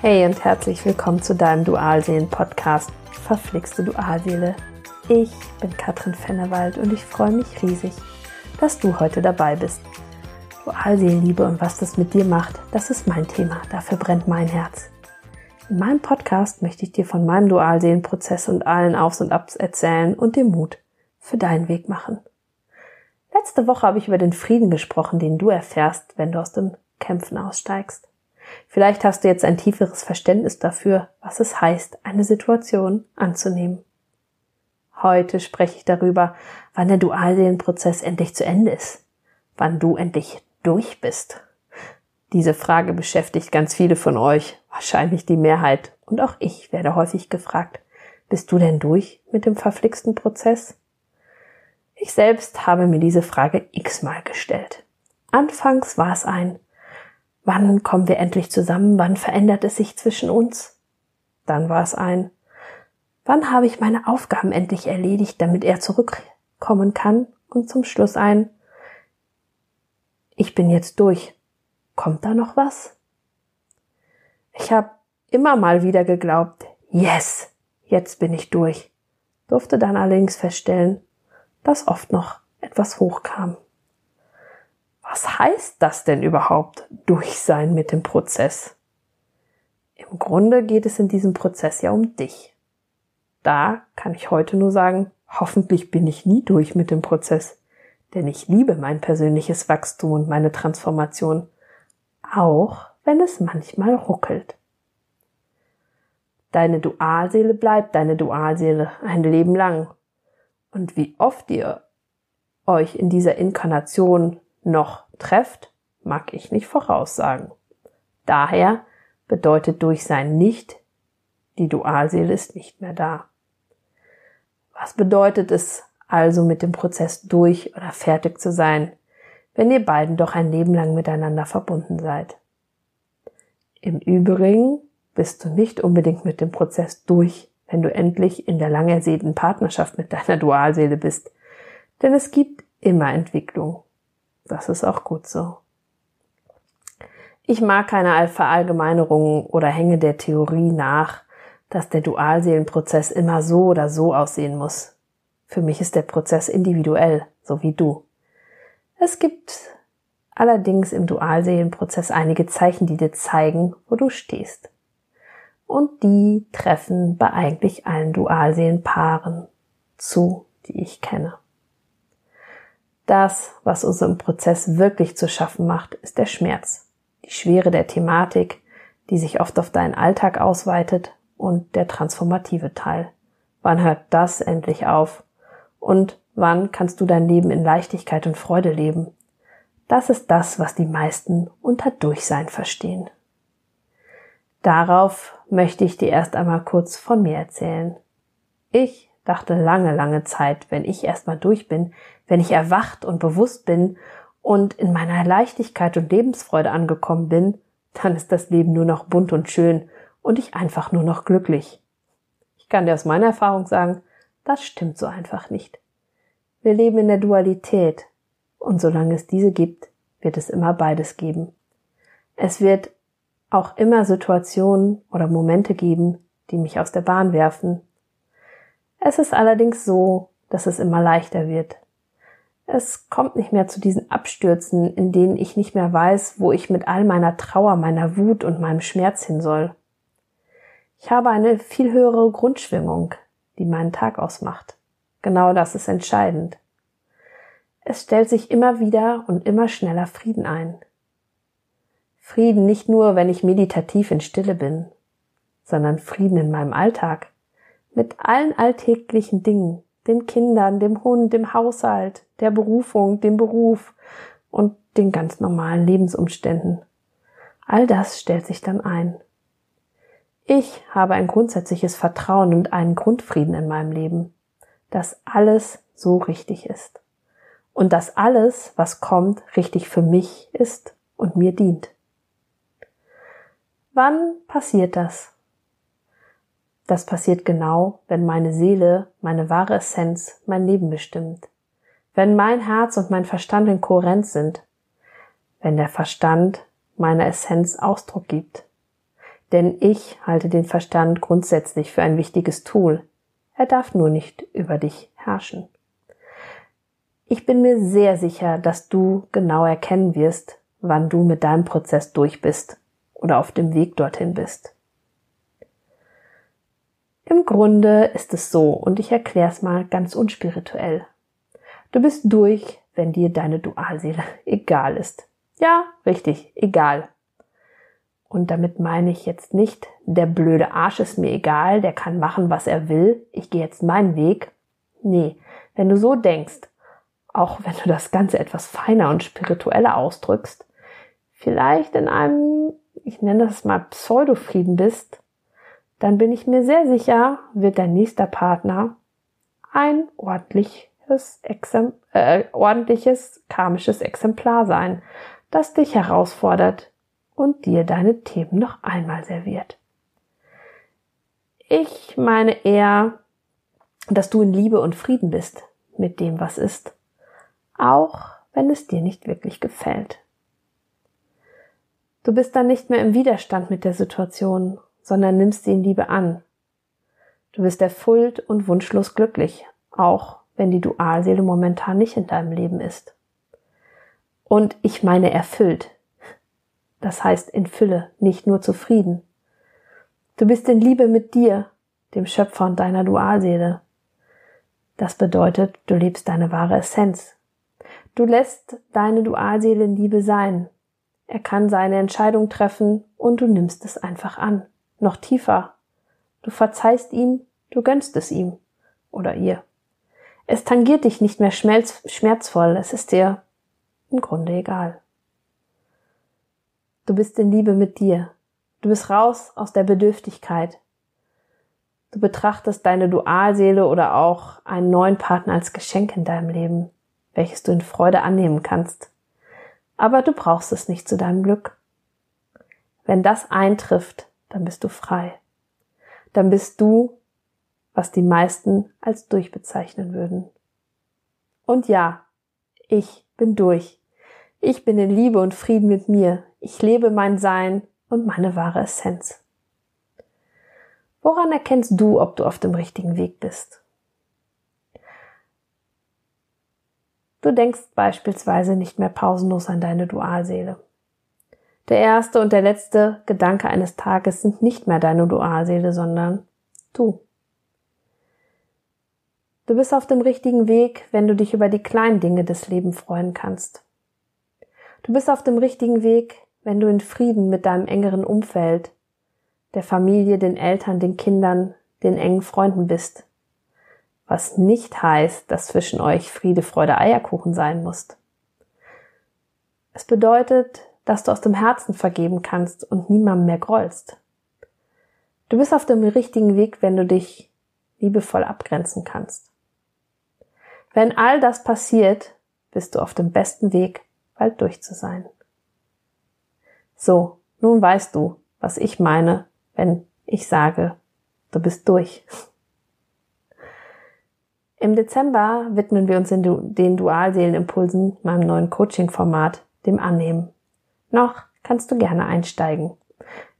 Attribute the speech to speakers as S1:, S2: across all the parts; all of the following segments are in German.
S1: Hey und herzlich willkommen zu deinem Dualseelen-Podcast Verflixte Dualseele. Ich bin Katrin Fennewald und ich freue mich riesig, dass du heute dabei bist. Dualseelenliebe und was das mit dir macht, das ist mein Thema, dafür brennt mein Herz. In meinem Podcast möchte ich dir von meinem Dualseelenprozess und allen Aufs und Abs erzählen und dir Mut für deinen Weg machen. Letzte Woche habe ich über den Frieden gesprochen, den du erfährst, wenn du aus dem Kämpfen aussteigst. Vielleicht hast du jetzt ein tieferes Verständnis dafür, was es heißt, eine Situation anzunehmen. Heute spreche ich darüber, wann der Dualseelenprozess endlich zu Ende ist, wann du endlich durch bist. Diese Frage beschäftigt ganz viele von euch, wahrscheinlich die Mehrheit, und auch ich werde häufig gefragt, bist du denn durch mit dem verflixten Prozess? Ich selbst habe mir diese Frage x-mal gestellt. Anfangs war es ein Wann kommen wir endlich zusammen? Wann verändert es sich zwischen uns? Dann war es ein, wann habe ich meine Aufgaben endlich erledigt, damit er zurückkommen kann? Und zum Schluss ein, ich bin jetzt durch. Kommt da noch was? Ich habe immer mal wieder geglaubt, yes, jetzt bin ich durch, durfte dann allerdings feststellen, dass oft noch etwas hochkam was heißt das denn überhaupt, durch sein mit dem Prozess? Im Grunde geht es in diesem Prozess ja um dich. Da kann ich heute nur sagen, hoffentlich bin ich nie durch mit dem Prozess, denn ich liebe mein persönliches Wachstum und meine Transformation, auch wenn es manchmal ruckelt. Deine Dualseele bleibt deine Dualseele ein Leben lang. Und wie oft ihr euch in dieser Inkarnation noch trefft, mag ich nicht voraussagen. Daher bedeutet durch sein Nicht, die Dualseele ist nicht mehr da. Was bedeutet es also mit dem Prozess durch oder fertig zu sein, wenn ihr beiden doch ein Leben lang miteinander verbunden seid? Im Übrigen bist du nicht unbedingt mit dem Prozess durch, wenn du endlich in der lang ersehnten Partnerschaft mit deiner Dualseele bist. Denn es gibt immer Entwicklung. Das ist auch gut so. Ich mag keine Verallgemeinerungen oder hänge der Theorie nach, dass der Dualseelenprozess immer so oder so aussehen muss. Für mich ist der Prozess individuell, so wie du. Es gibt allerdings im Dualseelenprozess einige Zeichen, die dir zeigen, wo du stehst. Und die treffen bei eigentlich allen Dualseelenpaaren zu, die ich kenne. Das, was uns im Prozess wirklich zu schaffen macht, ist der Schmerz, die Schwere der Thematik, die sich oft auf deinen Alltag ausweitet und der transformative Teil. Wann hört das endlich auf? Und wann kannst du dein Leben in Leichtigkeit und Freude leben? Das ist das, was die meisten unter Durchsein verstehen. Darauf möchte ich dir erst einmal kurz von mir erzählen. Ich dachte lange, lange Zeit, wenn ich erstmal durch bin, wenn ich erwacht und bewusst bin und in meiner Leichtigkeit und Lebensfreude angekommen bin, dann ist das Leben nur noch bunt und schön und ich einfach nur noch glücklich. Ich kann dir aus meiner Erfahrung sagen, das stimmt so einfach nicht. Wir leben in der Dualität und solange es diese gibt, wird es immer beides geben. Es wird auch immer Situationen oder Momente geben, die mich aus der Bahn werfen, es ist allerdings so, dass es immer leichter wird. Es kommt nicht mehr zu diesen Abstürzen, in denen ich nicht mehr weiß, wo ich mit all meiner Trauer, meiner Wut und meinem Schmerz hin soll. Ich habe eine viel höhere Grundschwingung, die meinen Tag ausmacht. Genau das ist entscheidend. Es stellt sich immer wieder und immer schneller Frieden ein. Frieden nicht nur, wenn ich meditativ in Stille bin, sondern Frieden in meinem Alltag, mit allen alltäglichen Dingen, den Kindern, dem Hund, dem Haushalt, der Berufung, dem Beruf und den ganz normalen Lebensumständen. All das stellt sich dann ein. Ich habe ein grundsätzliches Vertrauen und einen Grundfrieden in meinem Leben, dass alles so richtig ist und dass alles, was kommt, richtig für mich ist und mir dient. Wann passiert das? Das passiert genau, wenn meine Seele, meine wahre Essenz, mein Leben bestimmt. Wenn mein Herz und mein Verstand in Kohärenz sind. Wenn der Verstand meiner Essenz Ausdruck gibt. Denn ich halte den Verstand grundsätzlich für ein wichtiges Tool. Er darf nur nicht über dich herrschen. Ich bin mir sehr sicher, dass du genau erkennen wirst, wann du mit deinem Prozess durch bist oder auf dem Weg dorthin bist. Im Grunde ist es so, und ich erkläre es mal ganz unspirituell. Du bist durch, wenn dir deine Dualseele egal ist. Ja, richtig, egal. Und damit meine ich jetzt nicht, der blöde Arsch ist mir egal, der kann machen, was er will, ich gehe jetzt meinen Weg. Nee, wenn du so denkst, auch wenn du das Ganze etwas feiner und spiritueller ausdrückst, vielleicht in einem, ich nenne das mal Pseudofrieden bist, dann bin ich mir sehr sicher, wird dein nächster Partner ein ordentliches, Exemp äh, ordentliches karmisches Exemplar sein, das dich herausfordert und dir deine Themen noch einmal serviert. Ich meine eher, dass du in Liebe und Frieden bist mit dem, was ist, auch wenn es dir nicht wirklich gefällt. Du bist dann nicht mehr im Widerstand mit der Situation, sondern nimmst sie in Liebe an. Du bist erfüllt und wunschlos glücklich, auch wenn die Dualseele momentan nicht in deinem Leben ist. Und ich meine erfüllt, das heißt in Fülle, nicht nur zufrieden. Du bist in Liebe mit dir, dem Schöpfer und deiner Dualseele. Das bedeutet, du lebst deine wahre Essenz. Du lässt deine Dualseele in Liebe sein. Er kann seine Entscheidung treffen und du nimmst es einfach an. Noch tiefer. Du verzeihst ihm, du gönnst es ihm oder ihr. Es tangiert dich nicht mehr schmerzvoll, es ist dir im Grunde egal. Du bist in Liebe mit dir. Du bist raus aus der Bedürftigkeit. Du betrachtest deine Dualseele oder auch einen neuen Partner als Geschenk in deinem Leben, welches du in Freude annehmen kannst. Aber du brauchst es nicht zu deinem Glück. Wenn das eintrifft, dann bist du frei. Dann bist du, was die meisten als durchbezeichnen würden. Und ja, ich bin durch. Ich bin in Liebe und Frieden mit mir. Ich lebe mein Sein und meine wahre Essenz. Woran erkennst du, ob du auf dem richtigen Weg bist? Du denkst beispielsweise nicht mehr pausenlos an deine Dualseele. Der erste und der letzte Gedanke eines Tages sind nicht mehr deine Dualseele, sondern du. Du bist auf dem richtigen Weg, wenn du dich über die kleinen Dinge des Lebens freuen kannst. Du bist auf dem richtigen Weg, wenn du in Frieden mit deinem engeren Umfeld, der Familie, den Eltern, den Kindern, den engen Freunden bist. Was nicht heißt, dass zwischen euch Friede, Freude, Eierkuchen sein muss. Es bedeutet, dass du aus dem Herzen vergeben kannst und niemandem mehr grollst. Du bist auf dem richtigen Weg, wenn du dich liebevoll abgrenzen kannst. Wenn all das passiert, bist du auf dem besten Weg, bald durch zu sein. So, nun weißt du, was ich meine, wenn ich sage, du bist durch. Im Dezember widmen wir uns in den Dualseelenimpulsen meinem neuen Coaching-Format, dem Annehmen. Noch kannst du gerne einsteigen.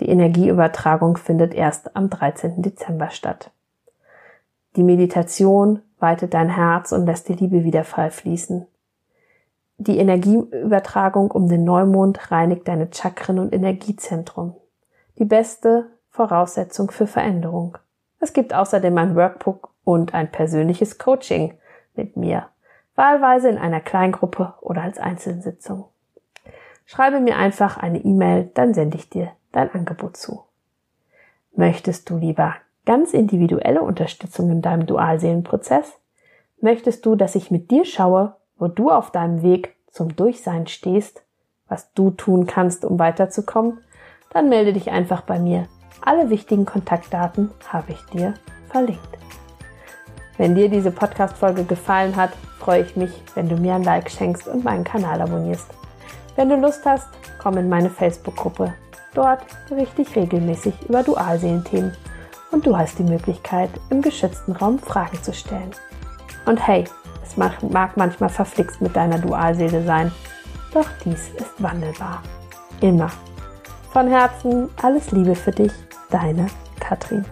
S1: Die Energieübertragung findet erst am 13. Dezember statt. Die Meditation weitet dein Herz und lässt die Liebe wieder frei fließen. Die Energieübertragung um den Neumond reinigt deine Chakren und Energiezentrum. Die beste Voraussetzung für Veränderung. Es gibt außerdem ein Workbook und ein persönliches Coaching mit mir, wahlweise in einer Kleingruppe oder als Einzelsitzung. Schreibe mir einfach eine E-Mail, dann sende ich dir dein Angebot zu. Möchtest du lieber ganz individuelle Unterstützung in deinem Dualseelenprozess? Möchtest du, dass ich mit dir schaue, wo du auf deinem Weg zum Durchsein stehst, was du tun kannst, um weiterzukommen, dann melde dich einfach bei mir. Alle wichtigen Kontaktdaten habe ich dir verlinkt. Wenn dir diese Podcast-Folge gefallen hat, freue ich mich, wenn du mir ein Like schenkst und meinen Kanal abonnierst. Wenn du Lust hast, komm in meine Facebook-Gruppe. Dort berichte ich regelmäßig über Dualseelenthemen und du hast die Möglichkeit, im geschützten Raum Fragen zu stellen. Und hey, es mag manchmal verflixt mit deiner Dualseele sein, doch dies ist wandelbar. Immer. Von Herzen alles Liebe für dich, deine Katrin.